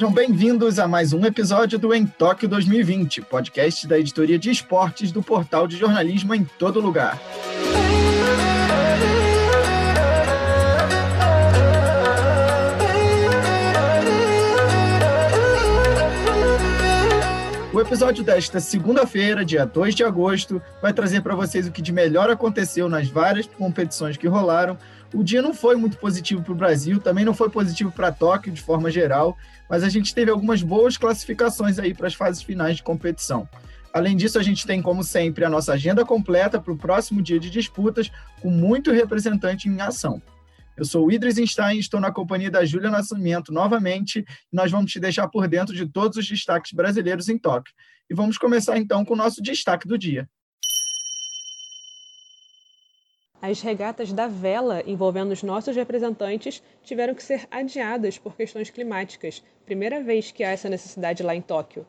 Sejam bem-vindos a mais um episódio do Em Tóquio 2020, podcast da editoria de esportes do portal de jornalismo em todo lugar. Episódio desta segunda-feira, dia 2 de agosto, vai trazer para vocês o que de melhor aconteceu nas várias competições que rolaram. O dia não foi muito positivo para o Brasil, também não foi positivo para Tóquio de forma geral, mas a gente teve algumas boas classificações aí para as fases finais de competição. Além disso, a gente tem, como sempre, a nossa agenda completa para o próximo dia de disputas, com muito representante em ação. Eu sou o Idris Einstein, estou na companhia da Júlia Nascimento novamente, e nós vamos te deixar por dentro de todos os destaques brasileiros em Tóquio. E vamos começar então com o nosso destaque do dia. As regatas da vela envolvendo os nossos representantes tiveram que ser adiadas por questões climáticas, primeira vez que há essa necessidade lá em Tóquio.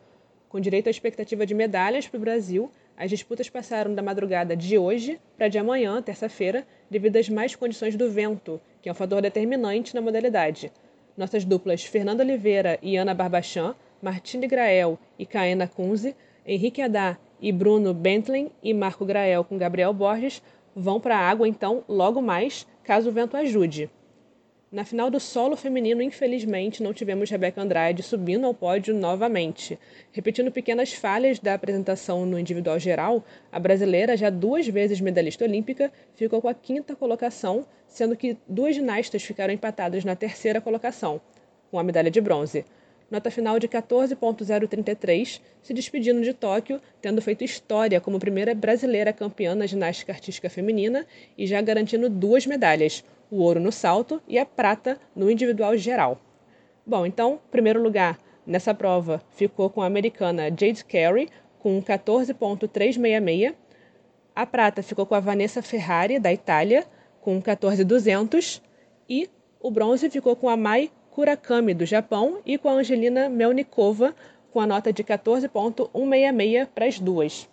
Com direito à expectativa de medalhas para o Brasil, as disputas passaram da madrugada de hoje para de amanhã, terça-feira, devido às más condições do vento, que é um fator determinante na modalidade. Nossas duplas Fernanda Oliveira e Ana Barbachan, Martine Grael e Caena Kunze, Henrique Adá e Bruno Bentley e Marco Grael com Gabriel Borges vão para a água então logo mais, caso o vento ajude. Na final do solo feminino, infelizmente, não tivemos Rebeca Andrade subindo ao pódio novamente. Repetindo pequenas falhas da apresentação no individual geral, a brasileira, já duas vezes medalhista olímpica, ficou com a quinta colocação, sendo que duas ginastas ficaram empatadas na terceira colocação, com a medalha de bronze. Nota final de 14.033, se despedindo de Tóquio, tendo feito história como primeira brasileira campeã na ginástica artística feminina e já garantindo duas medalhas, o ouro no salto e a prata no individual geral. Bom, então, primeiro lugar nessa prova ficou com a americana Jade Carey, com 14,366. A prata ficou com a Vanessa Ferrari, da Itália, com 14,200. E o bronze ficou com a Mai Kurakami, do Japão, e com a Angelina Melnikova, com a nota de 14,166 para as duas.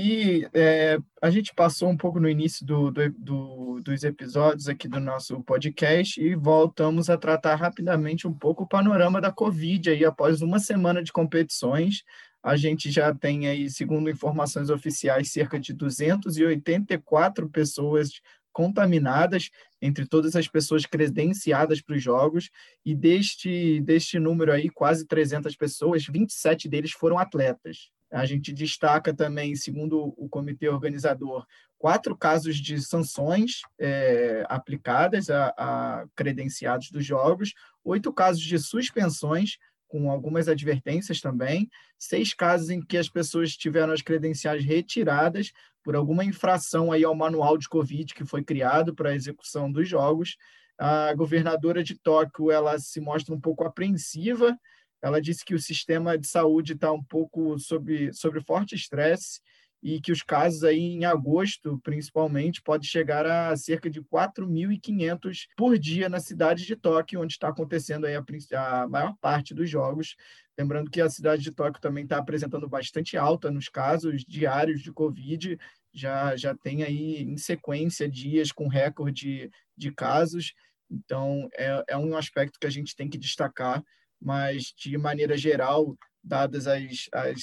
E é, a gente passou um pouco no início do, do, do, dos episódios aqui do nosso podcast e voltamos a tratar rapidamente um pouco o panorama da Covid aí após uma semana de competições. A gente já tem aí, segundo informações oficiais, cerca de 284 pessoas contaminadas entre todas as pessoas credenciadas para os jogos e deste deste número aí quase 300 pessoas, 27 deles foram atletas. A gente destaca também, segundo o comitê organizador, quatro casos de sanções é, aplicadas a, a credenciados dos jogos, oito casos de suspensões, com algumas advertências também, seis casos em que as pessoas tiveram as credenciais retiradas por alguma infração aí ao manual de Covid que foi criado para a execução dos jogos. A governadora de Tóquio ela se mostra um pouco apreensiva ela disse que o sistema de saúde está um pouco sob, sob forte estresse e que os casos aí em agosto, principalmente, pode chegar a cerca de 4.500 por dia na cidade de Tóquio, onde está acontecendo aí a, a maior parte dos jogos. Lembrando que a cidade de Tóquio também está apresentando bastante alta nos casos diários de Covid, já, já tem aí em sequência dias com recorde de casos. Então, é, é um aspecto que a gente tem que destacar mas de maneira geral, dadas as, as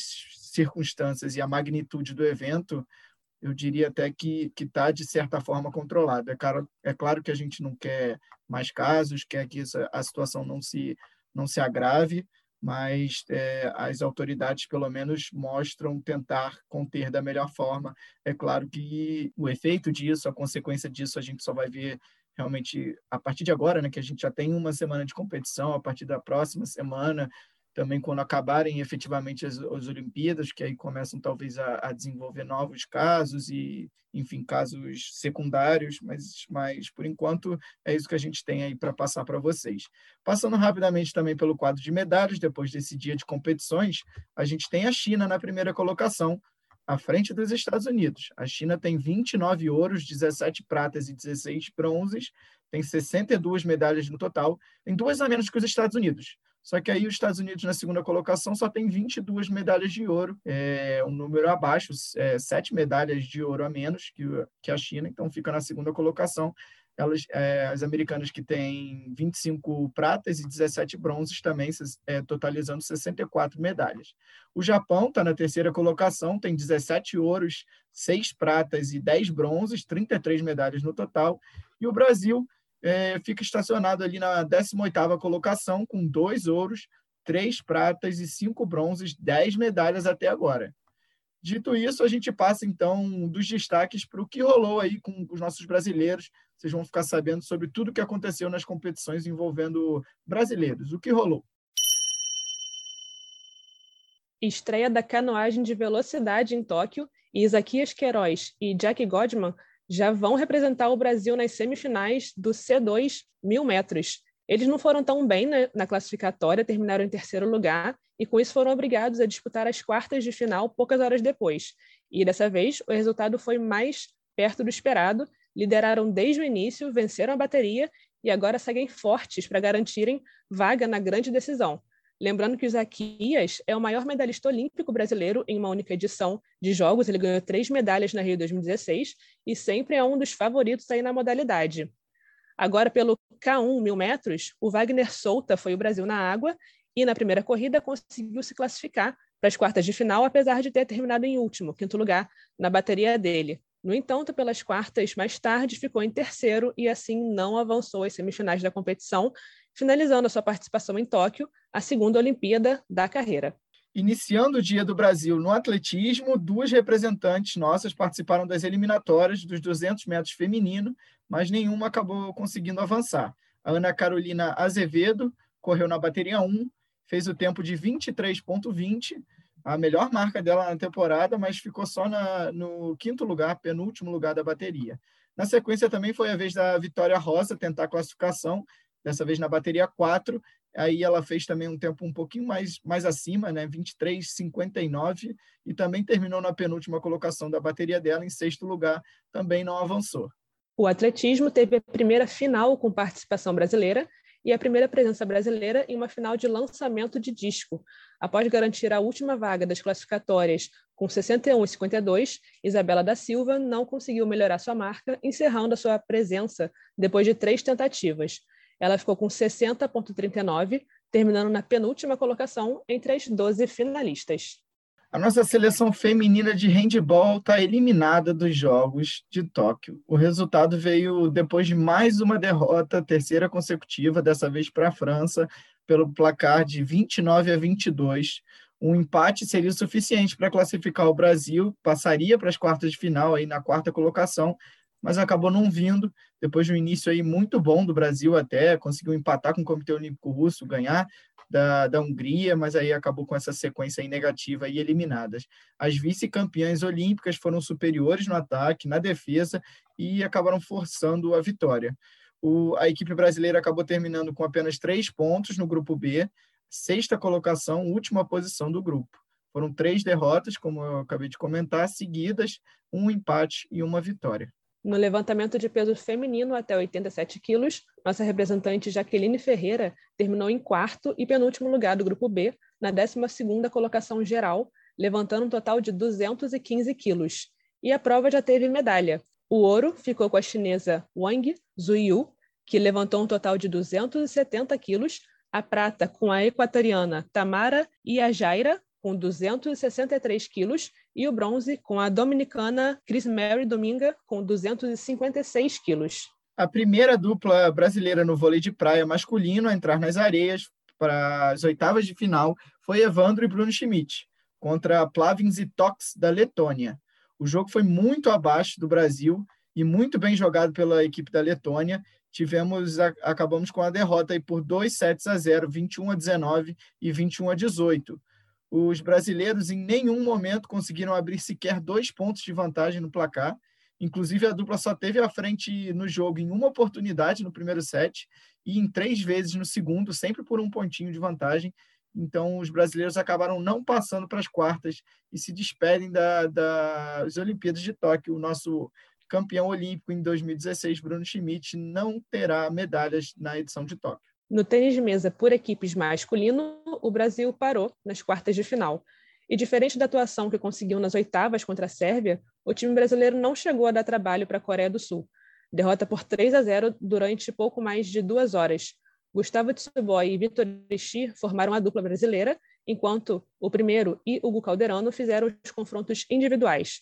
circunstâncias e a magnitude do evento, eu diria até que está, de certa forma, controlado. É é claro que a gente não quer mais casos, quer que a situação não se, não se agrave, mas é, as autoridades, pelo menos, mostram tentar conter da melhor forma. É claro que o efeito disso, a consequência disso, a gente só vai ver realmente a partir de agora, né, que a gente já tem uma semana de competição, a partir da próxima semana, também quando acabarem efetivamente as, as Olimpíadas, que aí começam talvez a, a, desenvolver novos casos e, enfim, casos secundários, mas, mas por enquanto é isso que a gente tem aí para passar para vocês. Passando rapidamente também pelo quadro de medalhas, depois desse dia de competições, a gente tem a China na primeira colocação, à frente dos Estados Unidos. A China tem 29 ouros, 17 pratas e 16 bronzes, tem 62 medalhas no total, tem duas a menos que os Estados Unidos. Só que aí os Estados Unidos na segunda colocação só tem 22 medalhas de ouro, é um número abaixo, é, sete medalhas de ouro a menos que, que a China, então fica na segunda colocação. Elas, é, as americanas que têm 25 pratas e 17 bronzes também, é, totalizando 64 medalhas. O Japão está na terceira colocação, tem 17 ouros, 6 pratas e 10 bronzes, 33 medalhas no total. E o Brasil é, fica estacionado ali na 18ª colocação, com dois ouros, três pratas e cinco bronzes, 10 medalhas até agora. Dito isso, a gente passa então dos destaques para o que rolou aí com os nossos brasileiros. Vocês vão ficar sabendo sobre tudo o que aconteceu nas competições envolvendo brasileiros. O que rolou? Estreia da canoagem de velocidade em Tóquio e Isaquias Queiroz e Jack Godman já vão representar o Brasil nas semifinais do C2 mil metros. Eles não foram tão bem na, na, classificatória, terminaram em terceiro lugar e com isso foram obrigados a disputar as quartas de final poucas horas depois. E dessa vez o resultado foi mais perto do esperado, lideraram desde o início, venceram a bateria e agora seguem fortes para garantirem vaga na grande decisão. Lembrando que o Zaquias é o maior medalhista olímpico brasileiro em uma única edição de Jogos. Ele ganhou três medalhas na Rio 2016 e sempre é um dos favoritos aí na modalidade. Agora, pelo K1 mil metros, o Wagner Souta foi o Brasil na água e na primeira corrida conseguiu se classificar para as quartas de final, apesar de ter terminado em último, quinto lugar, na bateria dele. No entanto, pelas quartas, mais tarde ficou em terceiro e assim não avançou às semifinais da competição, finalizando a sua participação em Tóquio, a segunda Olimpíada da carreira. Iniciando o Dia do Brasil no atletismo, duas representantes nossas participaram das eliminatórias dos 200 metros feminino, mas nenhuma acabou conseguindo avançar. A Ana Carolina Azevedo correu na bateria 1, fez o tempo de 23,20, a melhor marca dela na temporada, mas ficou só na, no quinto lugar, penúltimo lugar da bateria. Na sequência também foi a vez da Vitória Rosa tentar a classificação, dessa vez na bateria 4, Aí ela fez também um tempo um pouquinho mais, mais acima, né? 23,59, e também terminou na penúltima colocação da bateria dela, em sexto lugar, também não avançou. O atletismo teve a primeira final com participação brasileira e a primeira presença brasileira em uma final de lançamento de disco. Após garantir a última vaga das classificatórias com 61 e 52, Isabela da Silva não conseguiu melhorar sua marca, encerrando a sua presença depois de três tentativas. Ela ficou com 60,39, terminando na penúltima colocação entre as 12 finalistas. A nossa seleção feminina de handball está eliminada dos Jogos de Tóquio. O resultado veio depois de mais uma derrota, terceira consecutiva, dessa vez para a França, pelo placar de 29 a 22. Um empate seria suficiente para classificar o Brasil, passaria para as quartas de final aí na quarta colocação, mas acabou não vindo, depois de um início aí muito bom do Brasil até, conseguiu empatar com o Comitê Olímpico Russo, ganhar da, da Hungria, mas aí acabou com essa sequência negativa e eliminadas. As vice-campeãs olímpicas foram superiores no ataque, na defesa e acabaram forçando a vitória. O, a equipe brasileira acabou terminando com apenas três pontos no grupo B, sexta colocação, última posição do grupo. Foram três derrotas, como eu acabei de comentar, seguidas, um empate e uma vitória. No levantamento de peso feminino até 87 quilos, nossa representante Jaqueline Ferreira terminou em quarto e penúltimo lugar do grupo B, na 12ª colocação geral, levantando um total de 215 quilos. E a prova já teve medalha. O ouro ficou com a chinesa Wang Zuyu, que levantou um total de 270 quilos, a prata com a equatoriana Tamara Iajaira, com 263 quilos, e o bronze com a dominicana Chris Mary Dominga, com 256 quilos. A primeira dupla brasileira no vôlei de praia masculino a entrar nas areias para as oitavas de final foi Evandro e Bruno Schmidt, contra Plavins e Tox da Letônia. O jogo foi muito abaixo do Brasil e muito bem jogado pela equipe da Letônia. Tivemos, acabamos com a derrota aí por 2 sets a 0, 21 a 19 e 21 a 18. Os brasileiros em nenhum momento conseguiram abrir sequer dois pontos de vantagem no placar. Inclusive, a dupla só teve a frente no jogo em uma oportunidade no primeiro set e em três vezes no segundo, sempre por um pontinho de vantagem. Então, os brasileiros acabaram não passando para as quartas e se despedem da, das Olimpíadas de Tóquio. O nosso campeão olímpico em 2016, Bruno Schmidt, não terá medalhas na edição de Tóquio. No tênis de mesa por equipes masculino, o Brasil parou nas quartas de final. E diferente da atuação que conseguiu nas oitavas contra a Sérvia, o time brasileiro não chegou a dar trabalho para a Coreia do Sul. derrota por 3 a 0 durante pouco mais de duas horas. Gustavo Tsuboy e Vitor Ishii formaram a dupla brasileira, enquanto o primeiro e Hugo Calderano fizeram os confrontos individuais.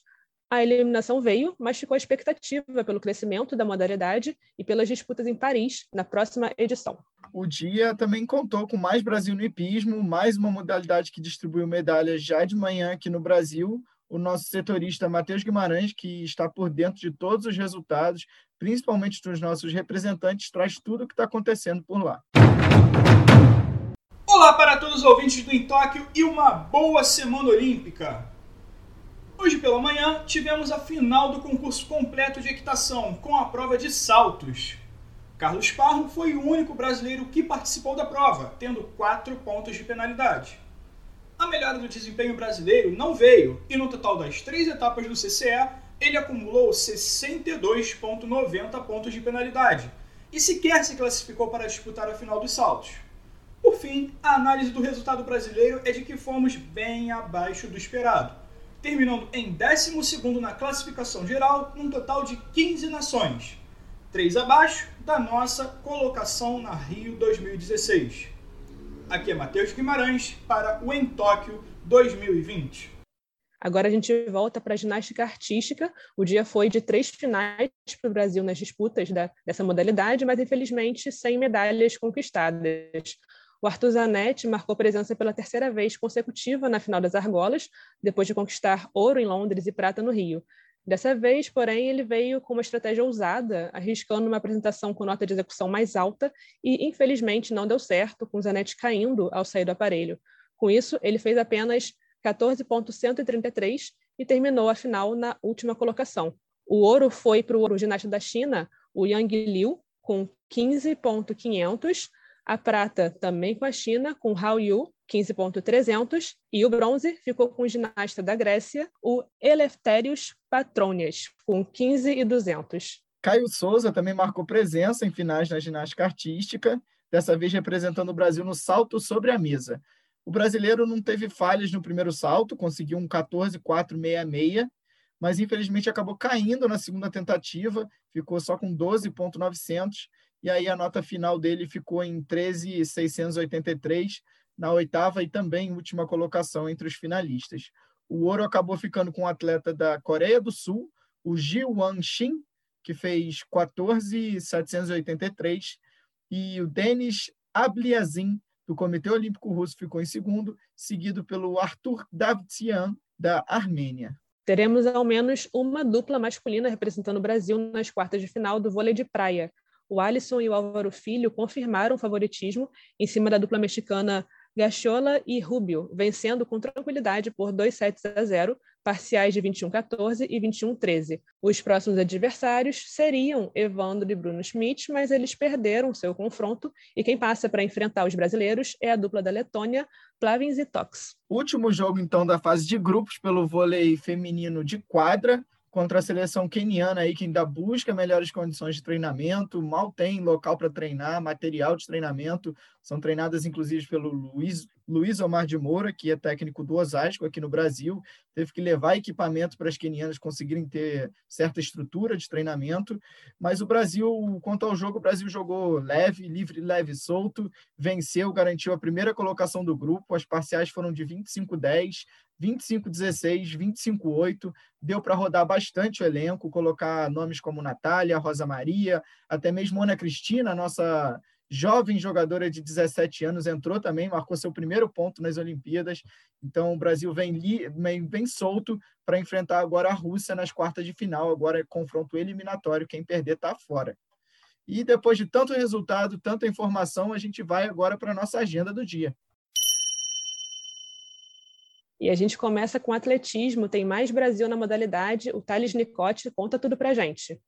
A eliminação veio, mas ficou a expectativa pelo crescimento da modalidade e pelas disputas em Paris na próxima edição. O dia também contou com mais Brasil no hipismo, mais uma modalidade que distribuiu medalhas já de manhã aqui no Brasil. O nosso setorista Matheus Guimarães, que está por dentro de todos os resultados, principalmente dos nossos representantes, traz tudo o que está acontecendo por lá. Olá para todos os ouvintes do Em Tóquio e uma boa semana olímpica! Hoje pela manhã tivemos a final do concurso completo de equitação, com a prova de saltos. Carlos Parro foi o único brasileiro que participou da prova, tendo 4 pontos de penalidade. A melhora do desempenho brasileiro não veio, e no total das três etapas do CCE, ele acumulou 62,90 pontos de penalidade e sequer se classificou para disputar a final dos saltos. Por fim, a análise do resultado brasileiro é de que fomos bem abaixo do esperado, terminando em 12 na classificação geral, num total de 15 nações, 3 abaixo da nossa colocação na Rio 2016. Aqui é Matheus Guimarães para o Em Tóquio 2020. Agora a gente volta para a ginástica artística. O dia foi de três finais para o Brasil nas disputas da, dessa modalidade, mas infelizmente sem medalhas conquistadas. O Arthur Zanetti marcou presença pela terceira vez consecutiva na final das argolas, depois de conquistar ouro em Londres e prata no Rio. Dessa vez, porém, ele veio com uma estratégia ousada, arriscando uma apresentação com nota de execução mais alta e, infelizmente, não deu certo, com Zanetti caindo ao sair do aparelho. Com isso, ele fez apenas 14,133 e terminou a final na última colocação. O ouro foi para o ginasta da China, o Yang Liu, com 15,500, a prata também com a China, com Hao Yu, 15,300, e o bronze ficou com o ginasta da Grécia, o Eleftherios Patronias, com 15,200. Caio Souza também marcou presença em finais na ginástica artística, dessa vez representando o Brasil no salto sobre a mesa. O brasileiro não teve falhas no primeiro salto, conseguiu um 14,466, mas infelizmente acabou caindo na segunda tentativa, ficou só com 12,900, e aí a nota final dele ficou em 13,683 na oitava e também última colocação entre os finalistas. O ouro acabou ficando com o um atleta da Coreia do Sul, o Ji Won Shin, que fez 14,783, e o Denis Abliazin, do Comitê Olímpico Russo ficou em segundo, seguido pelo Arthur Davtyan, da Armênia. Teremos ao menos uma dupla masculina representando o Brasil nas quartas de final do vôlei de praia. O Alisson e o Álvaro Filho confirmaram o favoritismo em cima da dupla mexicana Gachola e Rubio, vencendo com tranquilidade por 2 sets a 0, parciais de 21-14 e 21-13. Os próximos adversários seriam Evandro e Bruno Schmidt, mas eles perderam seu confronto e quem passa para enfrentar os brasileiros é a dupla da Letônia, Plavins e Tox. Último jogo então da fase de grupos pelo vôlei feminino de quadra contra a seleção keniana aí que ainda busca melhores condições de treinamento, mal tem local para treinar, material de treinamento, são treinadas inclusive pelo Luiz, Luiz Omar de Moura, que é técnico do Osasco aqui no Brasil, teve que levar equipamento para as quenianas conseguirem ter certa estrutura de treinamento, mas o Brasil, quanto ao jogo, o Brasil jogou leve, livre, leve solto, venceu, garantiu a primeira colocação do grupo, as parciais foram de 25-10, 25-16, 25-8, deu para rodar bastante o elenco, colocar nomes como Natália, Rosa Maria, até mesmo Ana Cristina, nossa jovem jogadora de 17 anos, entrou também, marcou seu primeiro ponto nas Olimpíadas. Então o Brasil vem, vem, vem solto para enfrentar agora a Rússia nas quartas de final, agora é confronto eliminatório, quem perder está fora. E depois de tanto resultado, tanta informação, a gente vai agora para a nossa agenda do dia. E a gente começa com atletismo, tem mais Brasil na modalidade. O Thales Nicote conta tudo para gente.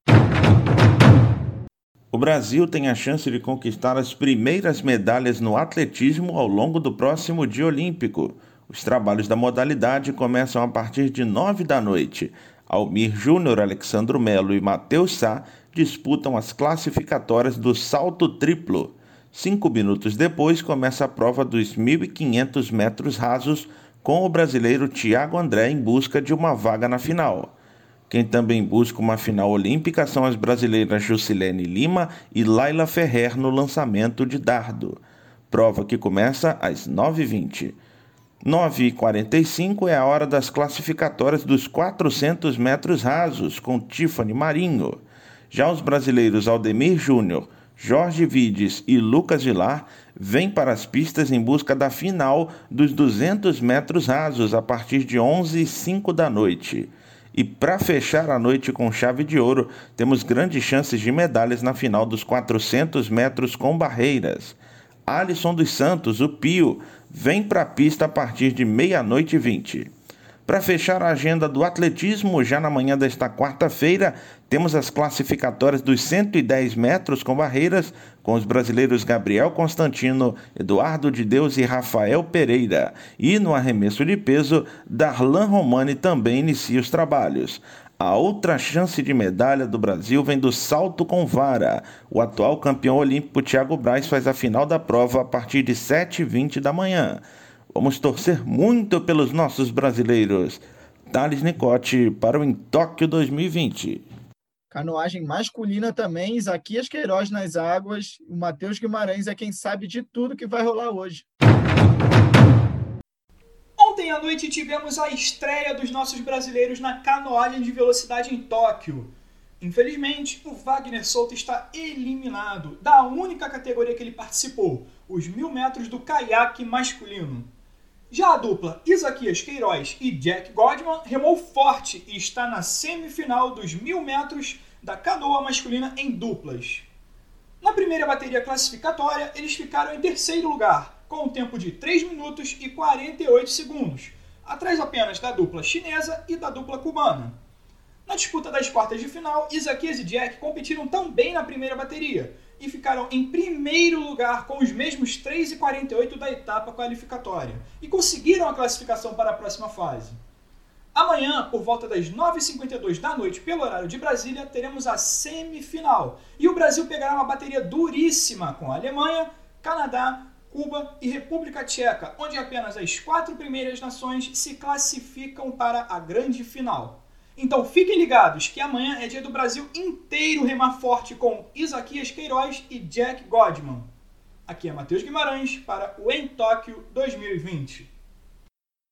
O Brasil tem a chance de conquistar as primeiras medalhas no atletismo ao longo do próximo dia olímpico. Os trabalhos da modalidade começam a partir de nove da noite. Almir Júnior, Alexandro Melo e Matheus Sá disputam as classificatórias do salto triplo. Cinco minutos depois começa a prova dos 1.500 metros rasos com o brasileiro Tiago André em busca de uma vaga na final. Quem também busca uma final olímpica são as brasileiras Jusilene Lima e Laila Ferrer no lançamento de dardo. Prova que começa às 9h20. 9h45 é a hora das classificatórias dos 400 metros rasos, com Tiffany Marinho. Já os brasileiros Aldemir Júnior, Jorge Vides e Lucas Vilar vêm para as pistas em busca da final dos 200 metros rasos a partir de 11h05 da noite. E para fechar a noite com chave de ouro, temos grandes chances de medalhas na final dos 400 metros com barreiras. Alisson dos Santos, o Pio, vem para a pista a partir de meia-noite e vinte. Para fechar a agenda do atletismo, já na manhã desta quarta-feira, temos as classificatórias dos 110 metros com barreiras, com os brasileiros Gabriel Constantino, Eduardo de Deus e Rafael Pereira. E no arremesso de peso, Darlan Romani também inicia os trabalhos. A outra chance de medalha do Brasil vem do salto com vara. O atual campeão olímpico Thiago Braz faz a final da prova a partir de 7h20 da manhã. Vamos torcer muito pelos nossos brasileiros. Thales Nicote para o Em Tóquio 2020. Canoagem masculina também, Isaquias Queiroz nas águas. O Matheus Guimarães é quem sabe de tudo que vai rolar hoje. Ontem à noite tivemos a estreia dos nossos brasileiros na canoagem de velocidade em Tóquio. Infelizmente, o Wagner Souto está eliminado da única categoria que ele participou, os mil metros do caiaque masculino. Já a dupla Isaquias Queiroz e Jack Godman remou forte e está na semifinal dos mil metros da canoa masculina em duplas. Na primeira bateria classificatória, eles ficaram em terceiro lugar, com um tempo de 3 minutos e 48 segundos, atrás apenas da dupla chinesa e da dupla cubana. Na disputa das quartas de final, Isaquias e Jack competiram também na primeira bateria, e ficaram em primeiro lugar com os mesmos 3,48 da etapa qualificatória e conseguiram a classificação para a próxima fase. Amanhã, por volta das 9h52 da noite, pelo horário de Brasília, teremos a semifinal e o Brasil pegará uma bateria duríssima com a Alemanha, Canadá, Cuba e República Tcheca, onde apenas as quatro primeiras nações se classificam para a grande final. Então fiquem ligados que amanhã é dia do Brasil inteiro remar forte com Isaquias Queiroz e Jack Godman. Aqui é Matheus Guimarães para o Em Tóquio 2020.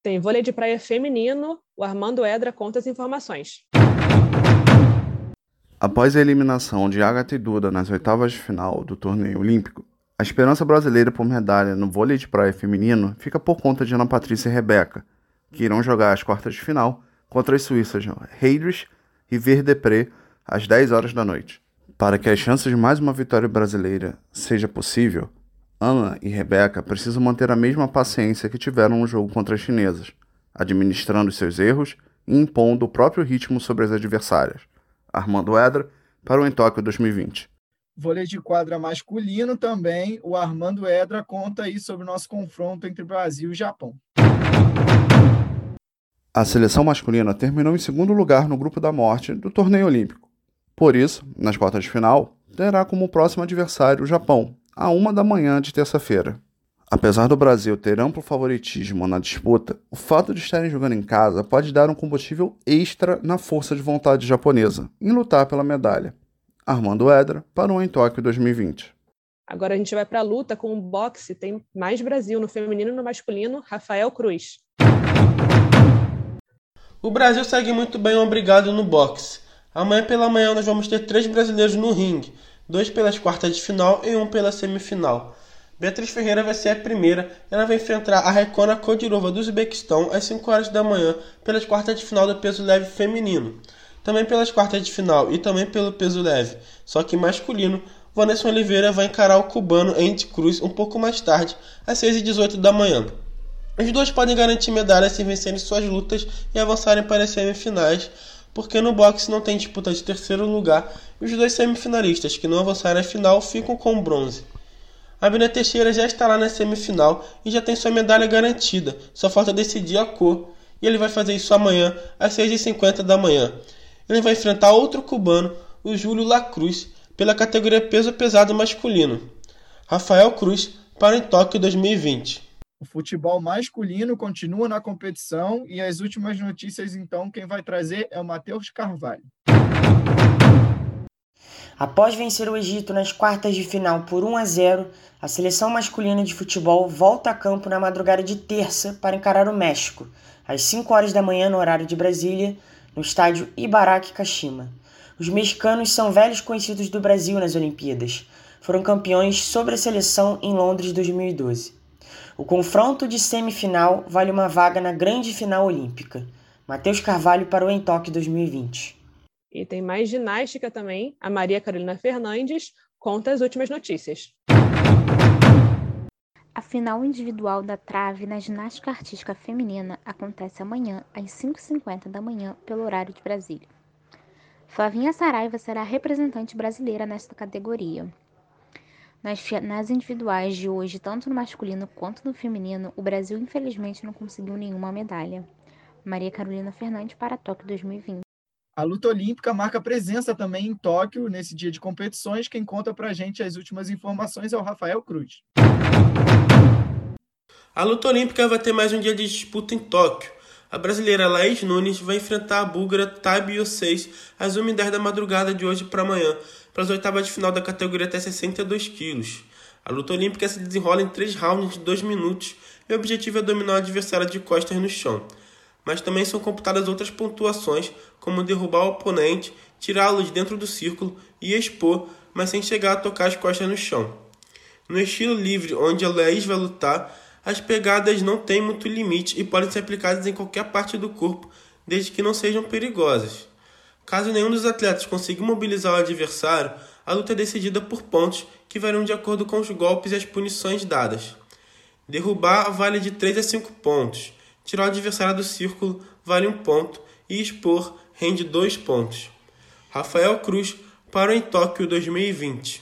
Tem vôlei de praia feminino, o Armando Edra conta as informações. Após a eliminação de Agatha e Duda nas oitavas de final do torneio olímpico, a esperança brasileira por medalha no vôlei de praia feminino fica por conta de Ana Patrícia e Rebeca, que irão jogar as quartas de final contra as suíças Heydrich e Verdepré às 10 horas da noite. Para que as chances de mais uma vitória brasileira seja possível, Ana e Rebeca precisam manter a mesma paciência que tiveram no jogo contra as chinesas, administrando seus erros e impondo o próprio ritmo sobre as adversárias. Armando Edra para o Em Tóquio 2020. Vôlei de quadra masculino também, o Armando Edra conta aí sobre o nosso confronto entre Brasil e Japão. A seleção masculina terminou em segundo lugar no grupo da morte do torneio olímpico. Por isso, nas quartas de final, terá como próximo adversário o Japão, a uma da manhã de terça-feira. Apesar do Brasil ter amplo favoritismo na disputa, o fato de estarem jogando em casa pode dar um combustível extra na força de vontade japonesa em lutar pela medalha. Armando Edra para o Em Tóquio 2020. Agora a gente vai para a luta com o boxe. Tem mais Brasil no feminino e no masculino. Rafael Cruz. O Brasil segue muito bem obrigado no boxe. Amanhã pela manhã nós vamos ter três brasileiros no ringue, dois pelas quartas de final e um pela semifinal. Beatriz Ferreira vai ser a primeira, ela vai enfrentar a Rekona Kodirova do Uzbequistão às 5 horas da manhã pelas quartas de final do peso leve feminino. Também pelas quartas de final e também pelo peso leve, só que masculino, Vanessa Oliveira vai encarar o cubano Andy Cruz um pouco mais tarde, às 6h18 da manhã. Os dois podem garantir medalhas se vencerem suas lutas e avançarem para as semifinais, porque no boxe não tem disputa de terceiro lugar e os dois semifinalistas que não avançarem à final ficam com bronze. Abner Teixeira já está lá na semifinal e já tem sua medalha garantida, só falta decidir a cor, e ele vai fazer isso amanhã às 6h50 da manhã. Ele vai enfrentar outro cubano, o Júlio Lacruz, pela categoria peso pesado masculino. Rafael Cruz para em Tóquio 2020. O futebol masculino continua na competição e as últimas notícias, então, quem vai trazer é o Matheus Carvalho. Após vencer o Egito nas quartas de final por 1 a 0, a seleção masculina de futebol volta a campo na madrugada de terça para encarar o México, às 5 horas da manhã no horário de Brasília, no estádio Ibaraki Kashima. Os mexicanos são velhos conhecidos do Brasil nas Olimpíadas. Foram campeões sobre a seleção em Londres 2012. O confronto de semifinal vale uma vaga na grande final olímpica. Matheus Carvalho parou em Tóquio 2020. E tem mais ginástica também. A Maria Carolina Fernandes conta as últimas notícias. A final individual da trave na ginástica artística feminina acontece amanhã às 5h50 da manhã pelo horário de Brasília. Flavinha Saraiva será representante brasileira nesta categoria. Nas, nas individuais de hoje, tanto no masculino quanto no feminino, o Brasil infelizmente não conseguiu nenhuma medalha. Maria Carolina Fernandes para Tóquio 2020. A luta olímpica marca presença também em Tóquio nesse dia de competições. Quem conta pra gente as últimas informações é o Rafael Cruz. A luta olímpica vai ter mais um dia de disputa em Tóquio. A brasileira Laís Nunes vai enfrentar a búlgara Tabi 6 às 1h10 da madrugada de hoje para amanhã, para as oitavas de final da categoria até 62 quilos. A luta olímpica se desenrola em três rounds de 2 minutos e o objetivo é dominar o adversário de costas no chão. Mas também são computadas outras pontuações, como derrubar o oponente, tirá-lo de dentro do círculo e expor, mas sem chegar a tocar as costas no chão. No estilo livre, onde a Laís vai lutar, as pegadas não têm muito limite e podem ser aplicadas em qualquer parte do corpo, desde que não sejam perigosas. Caso nenhum dos atletas consiga mobilizar o adversário, a luta é decidida por pontos que variam de acordo com os golpes e as punições dadas. Derrubar vale de 3 a 5 pontos, tirar o adversário do círculo vale 1 ponto e expor rende 2 pontos. Rafael Cruz para o em Tóquio 2020.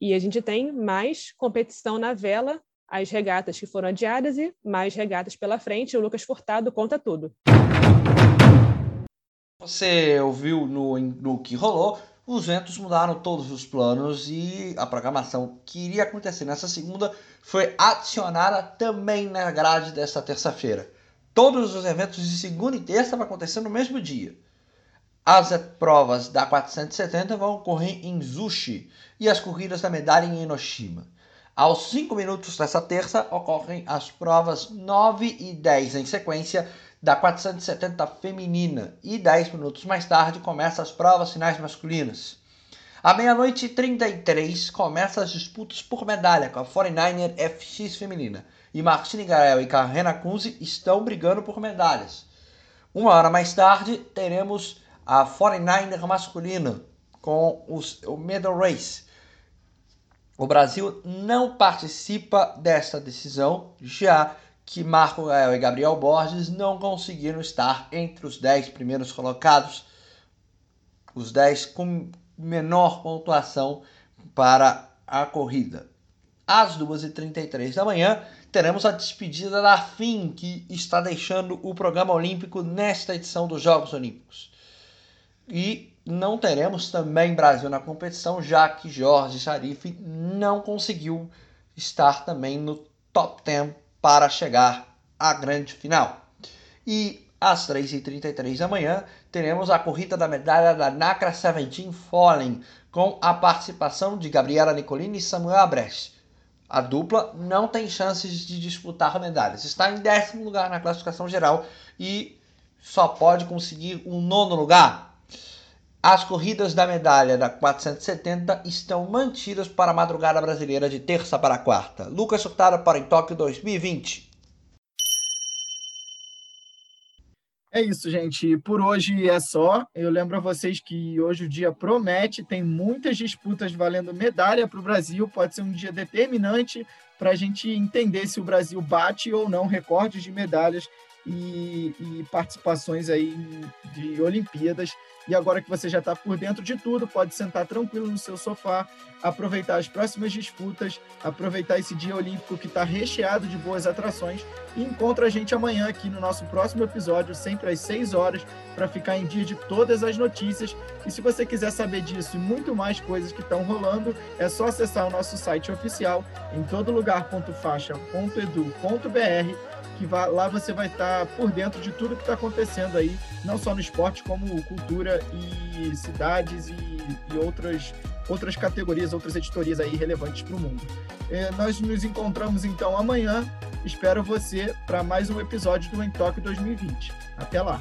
E a gente tem mais competição na vela, as regatas que foram adiadas e mais regatas pela frente. O Lucas Furtado conta tudo. Você ouviu no, no que rolou, os ventos mudaram todos os planos e a programação que iria acontecer nessa segunda foi adicionada também na grade desta terça-feira. Todos os eventos de segunda e terça vão acontecer no mesmo dia. As provas da 470 vão ocorrer em Zushi e as corridas da medalha em Enoshima. Aos 5 minutos dessa terça ocorrem as provas 9 e 10 em sequência da 470 feminina e 10 minutos mais tarde começa as provas finais masculinas. À meia-noite e 33 começa as disputas por medalha com a 49er FX feminina e Martine Gael e Karena Kunze estão brigando por medalhas. Uma hora mais tarde teremos a 49er masculina com os, o Medal Race. O Brasil não participa dessa decisão, já que Marco Gael e Gabriel Borges não conseguiram estar entre os 10 primeiros colocados, os 10 com menor pontuação para a corrida. Às 2h33 da manhã, teremos a despedida da FIM, que está deixando o programa olímpico nesta edição dos Jogos Olímpicos. E não teremos também Brasil na competição, já que Jorge Sharif não conseguiu estar também no top 10 para chegar à grande final. E às 3h33 da manhã teremos a corrida da medalha da Nacra 17 Fallen com a participação de Gabriela Nicolini e Samuel Abrecht. A dupla não tem chances de disputar medalhas. Está em décimo lugar na classificação geral e só pode conseguir um nono lugar. As corridas da medalha da 470 estão mantidas para a madrugada brasileira de terça para quarta. Lucas Hurtado para em Tóquio 2020. É isso, gente. Por hoje é só. Eu lembro a vocês que hoje o dia promete, tem muitas disputas valendo medalha para o Brasil. Pode ser um dia determinante para a gente entender se o Brasil bate ou não recordes de medalhas e, e participações aí de Olimpíadas. E agora que você já está por dentro de tudo, pode sentar tranquilo no seu sofá, aproveitar as próximas disputas, aproveitar esse dia olímpico que está recheado de boas atrações e encontra a gente amanhã aqui no nosso próximo episódio, sempre às 6 horas, para ficar em dia de todas as notícias. E se você quiser saber disso e muito mais coisas que estão rolando, é só acessar o nosso site oficial em todolugar.faixa.edu.br que lá você vai estar por dentro de tudo que está acontecendo aí, não só no esporte, como cultura e cidades e, e outras, outras categorias, outras editorias aí relevantes para o mundo. É, nós nos encontramos então amanhã. Espero você para mais um episódio do Em Toque 2020. Até lá!